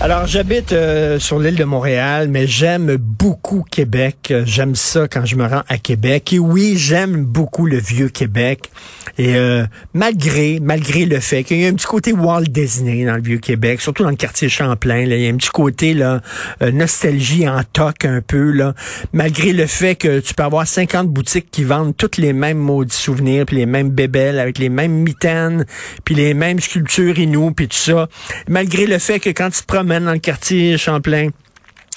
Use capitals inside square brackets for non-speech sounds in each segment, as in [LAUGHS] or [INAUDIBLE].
Alors, j'habite euh, sur l'île de Montréal, mais j'aime beaucoup Québec. J'aime ça quand je me rends à Québec. Et oui, j'aime beaucoup le vieux Québec. Et euh, malgré malgré le fait qu'il y a un petit côté Walt Disney dans le vieux Québec, surtout dans le quartier Champlain, là, il y a un petit côté là euh, nostalgie en toc un peu là. Malgré le fait que tu peux avoir 50 boutiques qui vendent toutes les mêmes maudits souvenirs, puis les mêmes bébelles avec les mêmes mitaines, puis les mêmes sculptures inou, puis tout ça. Malgré le fait que quand tu te dans le quartier Champlain,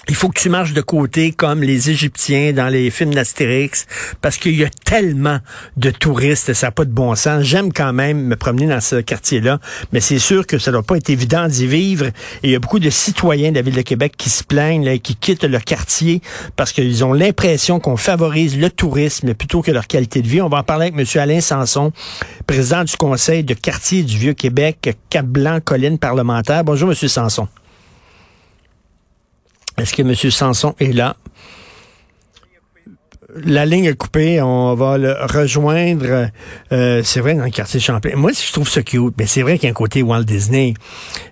il faut que tu marches de côté comme les Égyptiens dans les films d'Astérix parce qu'il y a tellement de touristes, ça n'a pas de bon sens. J'aime quand même me promener dans ce quartier-là, mais c'est sûr que ça doit pas être évident d'y vivre. Et il y a beaucoup de citoyens de la ville de Québec qui se plaignent, qui quittent leur quartier parce qu'ils ont l'impression qu'on favorise le tourisme plutôt que leur qualité de vie. On va en parler avec M. Alain Sanson, président du conseil de quartier du Vieux-Québec, Cap-Blanc, colline parlementaire. Bonjour, M. Sanson. Est-ce que M. Sanson est là? La ligne est coupée, on va le rejoindre. Euh, c'est vrai dans le quartier Champlain. Moi, je trouve ça cute, mais c'est vrai qu'il y a un côté Walt Disney.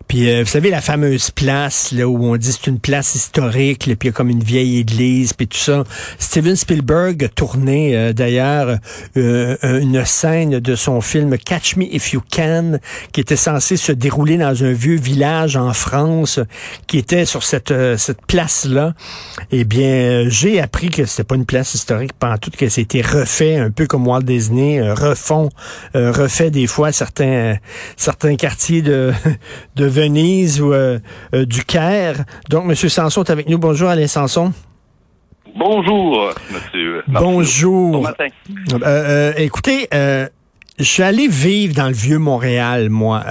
Puis euh, vous savez la fameuse place là où on dit c'est une place historique, là, puis il y a comme une vieille église, puis tout ça. Steven Spielberg a tourné euh, d'ailleurs euh, une scène de son film Catch Me If You Can, qui était censé se dérouler dans un vieux village en France, qui était sur cette cette place là. Eh bien, j'ai appris que c'était pas une place historique, pendant tout que c'était refait un peu comme Walt Disney refont, refait des fois certains certains quartiers de [LAUGHS] de Venise ou euh, euh, du Caire. Donc, M. Sanson est avec nous. Bonjour, Alain Sanson. Bonjour, monsieur. Bonjour. Bon matin. Euh, écoutez, je suis allé vivre dans le vieux Montréal, moi.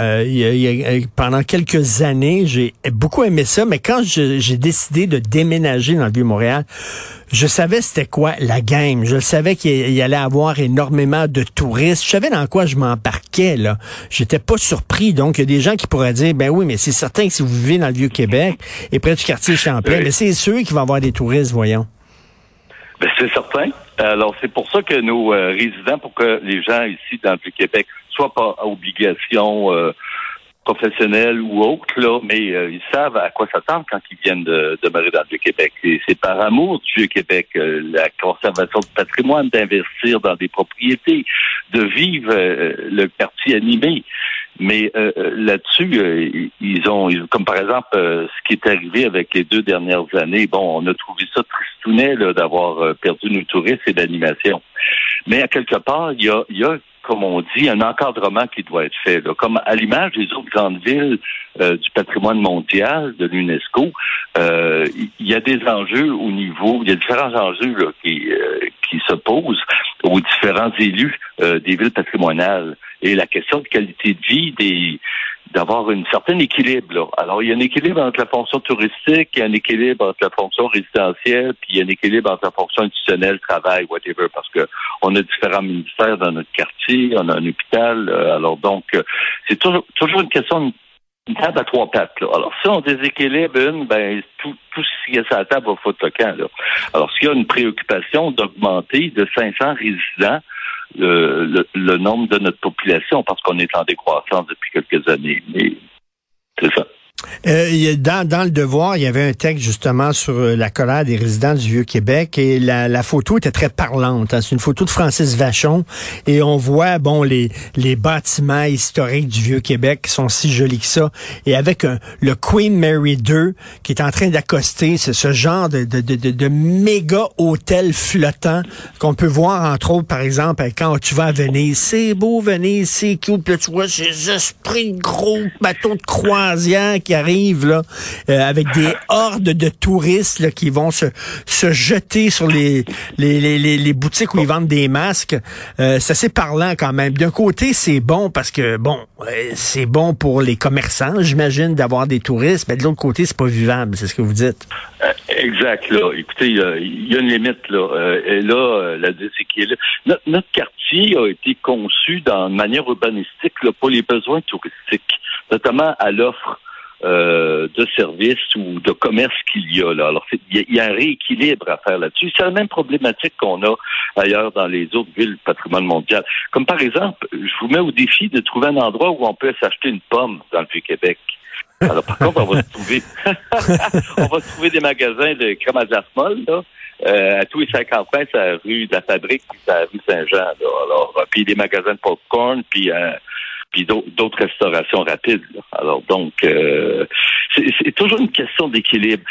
pendant quelques années, j'ai beaucoup aimé ça, mais quand j'ai décidé de déménager dans le vieux Montréal, je savais c'était quoi la game. Je savais qu'il y allait avoir énormément de touristes. Je savais dans quoi je m'embarquais, là. J'étais pas surpris. Donc, il y a des gens qui pourraient dire, ben oui, mais c'est certain que si vous vivez dans le Vieux-Québec et près du quartier Champlain, mais c'est sûr qu'il va y avoir des touristes, voyons. Ben, c'est certain. Alors, c'est pour ça que nos euh, résidents, pour que les gens ici dans le Vieux-Québec soient pas à obligation euh, professionnels ou autres, là, mais euh, ils savent à quoi s'attendre quand ils viennent de demeurer dans le. Et c'est par amour du Vieux-Québec, euh, la conservation du patrimoine, d'investir dans des propriétés, de vivre euh, le quartier animé. Mais là-dessus, ils ont, comme par exemple, ce qui est arrivé avec les deux dernières années, bon, on a trouvé ça tristounet d'avoir perdu nos touristes et l'animation. Mais à quelque part, il y a, y a comme on dit, un encadrement qui doit être fait. Comme à l'image des autres grandes villes euh, du patrimoine mondial de l'UNESCO, euh, il y a des enjeux au niveau, il y a différents enjeux qui, euh, qui se posent aux différents élus des villes patrimoniales. Et la question de qualité de vie des d'avoir une certaine équilibre. Alors, il y a un équilibre entre la fonction touristique, il y a un équilibre entre la fonction résidentielle, puis il y a un équilibre entre la fonction institutionnelle, travail, whatever, parce que on a différents ministères dans notre quartier, on a un hôpital. Euh, alors donc, euh, c'est toujours, toujours une question une table à trois pattes. Alors, si on déséquilibre une, ben tout, tout ce qui est sur la table va foutre le camp. Là. Alors, s'il y a une préoccupation d'augmenter de 500 résidents le, le, nombre de notre population parce qu'on est en décroissance depuis quelques années. Mais c'est ça. Euh, dans, dans le devoir, il y avait un texte justement sur euh, la colère des résidents du Vieux-Québec et la, la, photo était très parlante. Hein. C'est une photo de Francis Vachon et on voit bon les, les bâtiments historiques du Vieux-Québec qui sont si jolis que ça et avec un, le Queen Mary II qui est en train d'accoster, c'est ce genre de, de, de, de, méga hôtel flottant qu'on peut voir entre autres par exemple quand tu vas à Venise. C'est beau Venise, c'est cool, puis tu vois ces esprits de gros bateaux de croisière qui arrive là, euh, avec des [LAUGHS] hordes de touristes là, qui vont se, se jeter sur les, les, les, les, boutiques où ils vendent des masques. Euh, c'est assez parlant quand même. D'un côté, c'est bon parce que, bon, c'est bon pour les commerçants, j'imagine, d'avoir des touristes, mais de l'autre côté, c'est pas vivable, c'est ce que vous dites. Euh, exact, là. Écoutez, il y a une limite, là. et là, la qui Notre, notre quartier a été conçu dans, de manière urbanistique là, pour les besoins touristiques, notamment à l'offre euh, de services ou de commerce qu'il y a là. Alors, il y, a un rééquilibre à faire là-dessus. C'est la même problématique qu'on a ailleurs dans les autres villes du patrimoine mondial. Comme par exemple, je vous mets au défi de trouver un endroit où on peut s'acheter une pomme dans le Vieux-Québec. Alors, par contre, on va trouver, [LAUGHS] on va trouver des magasins de crème à là. Euh, à tous les 50 mètres, c'est la rue de la Fabrique, puis c'est la rue Saint-Jean. Alors, euh, puis des magasins de popcorn, puis euh, puis d'autres restaurations rapides. Alors donc, euh, c'est toujours une question d'équilibre.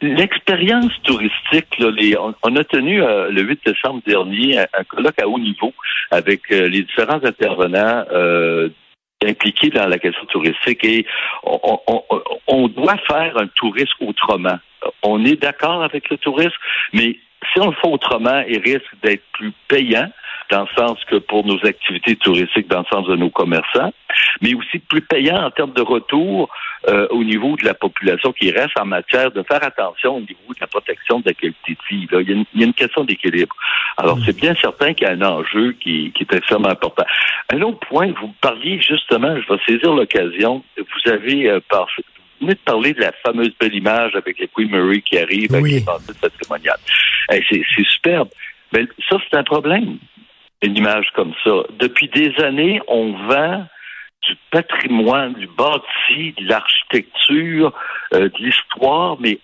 L'expérience touristique, là, les, on, a tenu euh, le 8 décembre dernier un, colloque à haut niveau avec euh, les différents intervenants impliqués dans la question touristique et on, on, on doit faire un tourisme autrement. On est d'accord avec le tourisme, mais si on le fait autrement, il risque d'être plus payant dans le sens que pour nos activités touristiques, dans le sens de nos commerçants, mais aussi plus payant en termes de retour euh, au niveau de la population qui reste en matière de faire attention au niveau de la protection de la qualité de vie. Il, y a une, question d'équilibre. Alors, c'est bien certain qu'il y a un enjeu qui, est extrêmement important. Un autre point, vous parliez justement, je vais saisir l'occasion, vous avez euh, vous venez de parler de la fameuse belle image avec les Queen Murray qui arrive avec les patrimoniales. c'est superbe. Mais ça, c'est un problème une image comme ça. Depuis des années, on vend du patrimoine, du bâti, de l'architecture, euh, de l'histoire, mais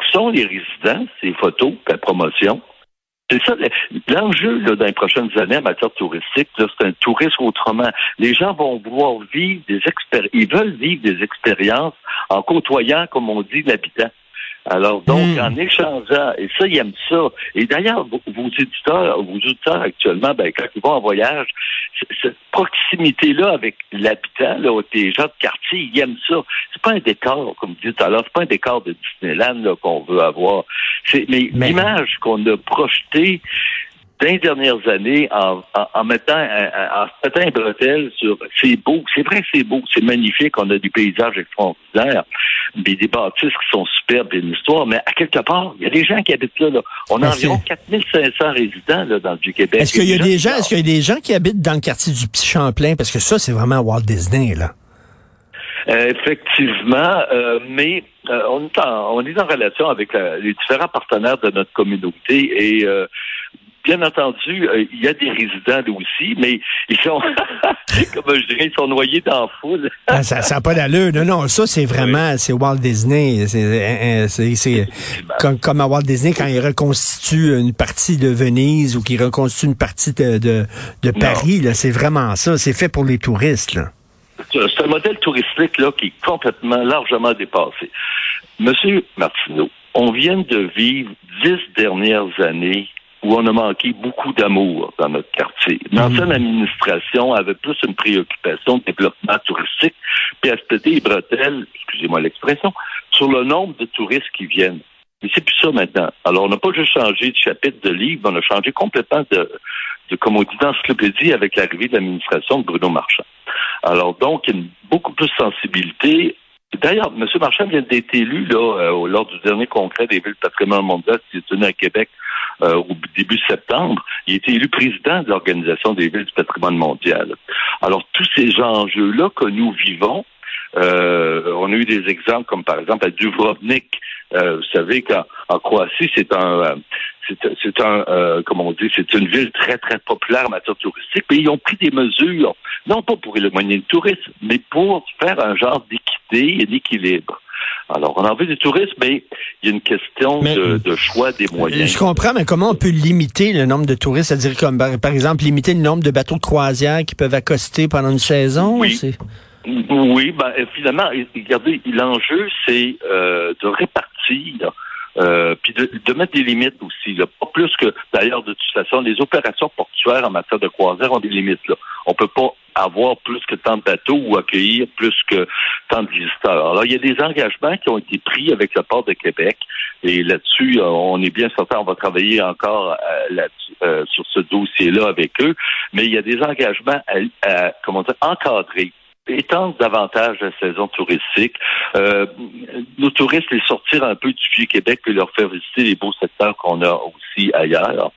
où sont les résidents, ces photos, la promotion? C'est ça, l'enjeu dans les prochaines années en matière touristique, c'est un tourisme autrement. Les gens vont vouloir vivre des expériences, ils veulent vivre des expériences en côtoyant, comme on dit, l'habitant. Alors, donc, hmm. en échangeant, et ça, ils aiment ça. Et d'ailleurs, vos, éditeurs, vos auditeurs actuellement, ben, quand ils vont en voyage, cette proximité-là avec l'habitant, là, les gens de quartier, ils aiment ça. C'est pas un décor, comme vous dites tout à l'heure, c'est pas un décor de Disneyland qu'on veut avoir. C'est, mais, mais... l'image qu'on a projetée dans les dernières années en, en, mettant en, mettant un bretelle sur c'est beau, c'est vrai c'est beau, c'est magnifique, on a du paysage extraordinaire, des, des bâtisses qui sont superbes, une histoire, mais à quelque part, il y a des gens qui habitent là. On a environ 4500 résidents là, dans le Québec. Est-ce qu'il y a des gens, est-ce qu'il y a des gens qui habitent dans le quartier du Petit Champlain? Parce que ça, c'est vraiment Walt Disney, là. Euh, effectivement, euh, mais euh, on, est en, on est en relation avec les différents partenaires de notre communauté et bien entendu, euh, il y a des résidents là aussi, mais ils sont, [LAUGHS] comme je dirais, ils sont noyés dans la foule. Ah, ça n'a pas d'allure. Non, non, ça, c'est vraiment, c'est Walt Disney. C'est comme, comme, à Walt Disney quand il reconstitue une partie de Venise ou qu'il reconstitue une partie de, de, de Paris. C'est vraiment ça. C'est fait pour les touristes. Là. C'est un modèle touristique là, qui est complètement, largement dépassé. Monsieur Martineau, on vient de vivre dix dernières années où on a manqué beaucoup d'amour dans notre quartier. L'ancienne mmh. administration avait plus une préoccupation de développement touristique, puis se les bretelles, excusez-moi l'expression, sur le nombre de touristes qui viennent. Mais c'est plus ça maintenant. Alors, on n'a pas juste changé de chapitre de livre, on a changé complètement de, de comme on dit, d'encyclopédie avec l'arrivée de l'administration de Bruno Marchand. Alors, donc, il y a beaucoup plus de sensibilité. D'ailleurs, M. Marchand vient d'être élu là, euh, lors du dernier congrès des villes patrimoine mondial qui s'est tenu à Québec euh, au début septembre, il a été élu président de l'Organisation des villes du patrimoine mondial. Alors, tous ces enjeux-là que nous vivons, euh, on a eu des exemples comme par exemple à Dubrovnik. Euh, vous savez qu'en Croatie, c'est un c'est un, euh, on dit, c'est une ville très, très populaire en matière touristique, mais ils ont pris des mesures, non pas pour éloigner le tourisme, mais pour faire un genre d'équité et d'équilibre. Alors, on a envie du tourisme, mais il y a une question de, choix des moyens. Je comprends, mais comment on peut limiter le nombre de touristes? C'est-à-dire, comme par exemple, limiter le nombre de bateaux de croisière qui peuvent accoster pendant une saison? Oui. Oui, ben, finalement, regardez, l'enjeu, c'est euh, de répartir euh, puis de, mettre des limites aussi. Là. Pas plus que, d'ailleurs, de toute façon, les opérations portuaires en matière de croisière ont des limites. Là. On peut pas avoir plus que tant de bateaux ou accueillir plus que tant de visiteurs. Alors, il y a des engagements qui ont été pris avec le port de Québec et là-dessus, on est bien certain, on va travailler encore sur ce dossier-là avec eux, mais il y a des engagements à, comment dire, encadrés étendre davantage la saison touristique. Euh, nos touristes les sortir un peu du Vieux-Québec et leur faire visiter les beaux secteurs qu'on a aussi ailleurs.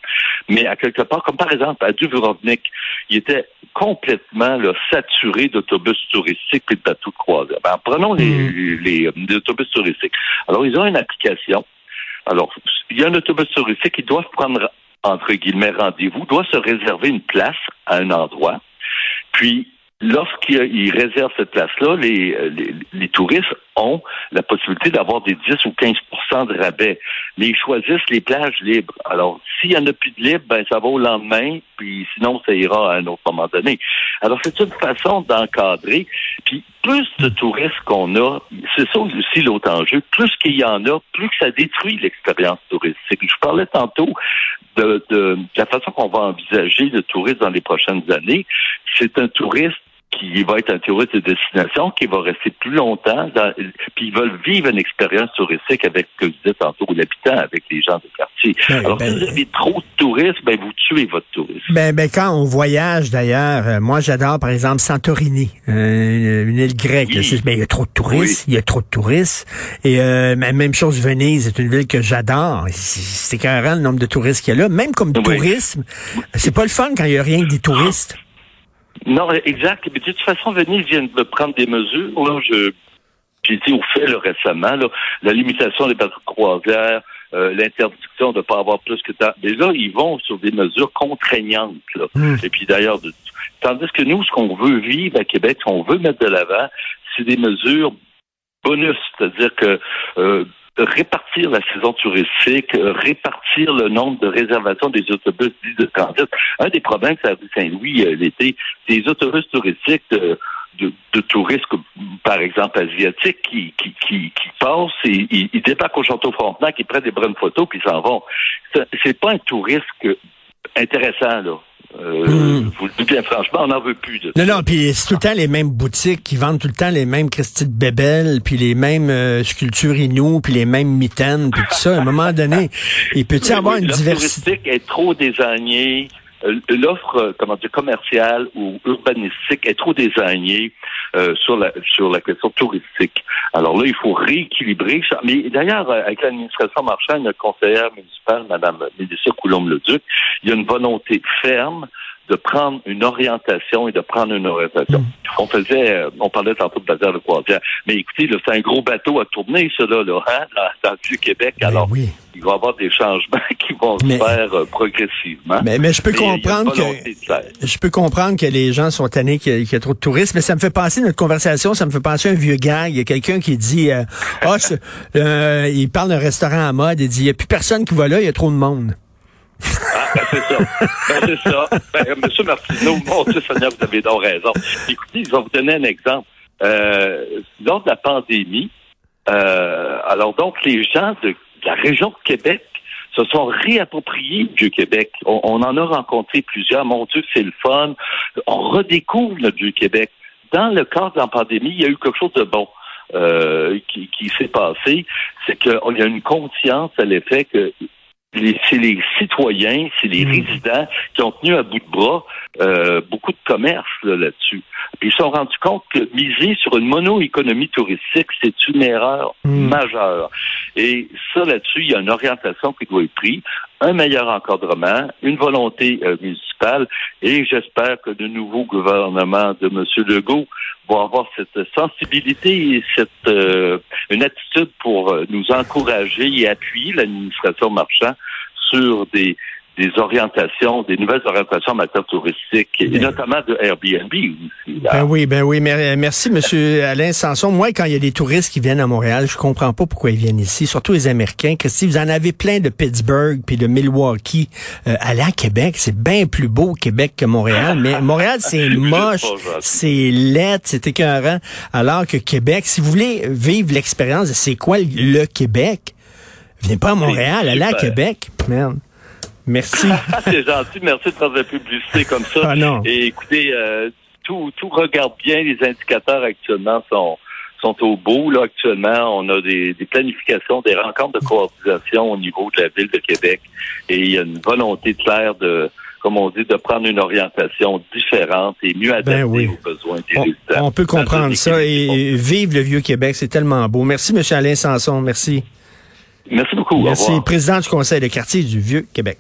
Mais à quelque part, comme par exemple à Dubrovnik, il était complètement saturé d'autobus touristiques et de bateaux de croisière. Ben, prenons les, mm. les, les, autobus touristiques. Alors, ils ont une application. Alors, il y a un autobus touristique, ils doivent prendre, entre guillemets, rendez-vous, doit se réserver une place à un endroit. Puis, lorsqu'ils réservent cette place-là, les, les, touristes ont la possibilité d'avoir des 10 ou 15% de rabais. Mais ils choisissent les plages libres. Alors, s'il y en a plus de libre, ben ça va au lendemain, puis sinon ça ira à un autre moment donné. Alors, c'est une façon d'encadrer. Puis plus de touristes qu'on a, c'est ça aussi l'autre enjeu, plus qu'il y en a, plus que ça détruit l'expérience touristique. Je parlais tantôt de, de la façon qu'on va envisager le tourisme dans les prochaines années. C'est un touriste qui va être un touriste de destination, qui va rester plus longtemps, puis ils veulent vivre une expérience touristique avec, que vous dites tantôt, l'habitant, avec les gens du quartier. Ben, Alors, ben, si vous avez trop de touristes, ben, vous tuez votre tourisme. Ben, ben quand on voyage, d'ailleurs, euh, moi, j'adore, par exemple, Santorini, euh, une île grecque. Ben, il y a trop de touristes, il y a trop de touristes. Et euh, même chose, Venise est une ville que j'adore. C'est carrément le nombre de touristes qu'il y a là. Même comme tourisme, c'est pas le fun quand il y a rien que des touristes. Non, exact. Mais de toute façon, Venise vient de prendre des mesures. Là, je j'ai été au fait récemment, là, la limitation des bateaux de croisière, euh, l'interdiction de ne pas avoir plus que ça. Mais là, ils vont sur des mesures contraignantes. Là. Hmm. Et puis d'ailleurs, tandis que nous, ce qu'on veut vivre à Québec, ce qu'on veut mettre de l'avant, c'est des mesures bonus, c'est-à-dire que euh, répartir la saison touristique, euh, répartir le nombre de réservations des autobus de transit. Un des problèmes ça a Saint-Louis euh, l'été, des autobus touristiques de, de, touristes, par exemple asiatiques, qui, qui, qui, qui passent et ils, débarquent au Château Frontenac, ils prennent des bonnes photos, puis ils s'en vont. C'est pas un touriste intéressant, là. Euh, hmm. Vous le dites bien franchement, on n'en veut plus de Non, non, puis c'est tout le temps les mêmes boutiques qui vendent tout le temps les mêmes Christy de Bébel, puis les mêmes euh, sculptures Inou, puis les mêmes mitaines, puis tout ça. À un moment donné, il peut y [LAUGHS] avoir une diversité? est trop désignée. Euh, l'offre, euh, comment dire, commerciale ou urbanistique est trop désignée euh, sur la sur la question touristique. Alors là, il faut rééquilibrer. Ça. Mais d'ailleurs, avec l'administration marchande, notre conseillère municipale, Mme Mélissa Coulombe-Leduc, il y a une volonté ferme de prendre une orientation et de prendre une orientation. Mm. On faisait, on parlait tantôt de bazar de croisière, mais écoutez, c'est un gros bateau à tourner, ça là, hein, dans, le Québec. Ben Alors, oui il va y avoir des changements [LAUGHS] qui vont se faire euh, progressivement. Mais, mais je peux comprendre que je peux comprendre que les gens sont tannés qu'il y, a trop de touristes, mais ça me fait penser notre conversation, ça me fait penser à un vieux gars. Il y a quelqu'un qui dit, euh, oh, euh, il parle d'un restaurant à mode, il dit, il n'y a plus personne qui va là, il y a trop de monde. Ah, ben c'est ça. Ben c'est ça. Ben, Monsieur Martineau, mon Dieu Seigneur, vous avez donc raison. Écoutez, je vais vous donner un exemple. Euh, lors de la pandémie, euh, alors donc les gens de la région de Québec se sont réappropriés du Québec. On, en a rencontré plusieurs. Mon Dieu, c'est le fun. On redécouvre le du Québec. Dans le cadre de la pandémie, il y a eu quelque chose de bon. Euh, qui, qui s'est passé, c'est qu'il y a une conscience à l'effet que c'est les citoyens, c'est les mmh. résidents qui ont tenu à bout de bras euh, beaucoup de commerce là-dessus. ils se sont rendus compte que miser sur une mono-économie touristique, c'est une erreur mmh. majeure. Et ça, là-dessus, il y a une orientation qui doit être prise, un meilleur encadrement, une volonté euh, municipale, et j'espère que le nouveau gouvernement de M. Legault va avoir cette sensibilité et cette euh, une attitude pour euh, nous encourager et appuyer l'administration marchand sur des des orientations, des nouvelles orientations en matière touristique, et ben. notamment de Airbnb aussi. Ben oui, ben oui. Merci, Monsieur Alain Sanson. Moi, quand il y a des touristes qui viennent à Montréal, je comprends pas pourquoi ils viennent ici, surtout les Américains. Christy, vous en avez plein de Pittsburgh puis de Milwaukee. Euh, aller à Québec, c'est bien plus beau Québec que Montréal, mais [LAUGHS] Montréal, c'est moche, c'est laid, c'est écœurant. Alors que Québec, si vous voulez vivre l'expérience de c'est quoi le Québec, venez pas à Montréal, allez à Québec. Merde. Merci. [LAUGHS] c'est gentil. Merci de faire de la publicité comme ça. Ah non. Et écoutez, euh, tout, tout regarde bien. Les indicateurs actuellement sont sont au bout. Là, actuellement, on a des, des, planifications, des rencontres de coordination au niveau de la ville de Québec. Et il y a une volonté claire de, comme on dit, de prendre une orientation différente et mieux adaptée aux besoins des on, résidents. On peut comprendre ça. Et, vive le vieux Québec, c'est tellement beau. Merci, M. Alain Sanson. Merci. Merci beaucoup. Merci, président du Conseil de quartier du Vieux Québec.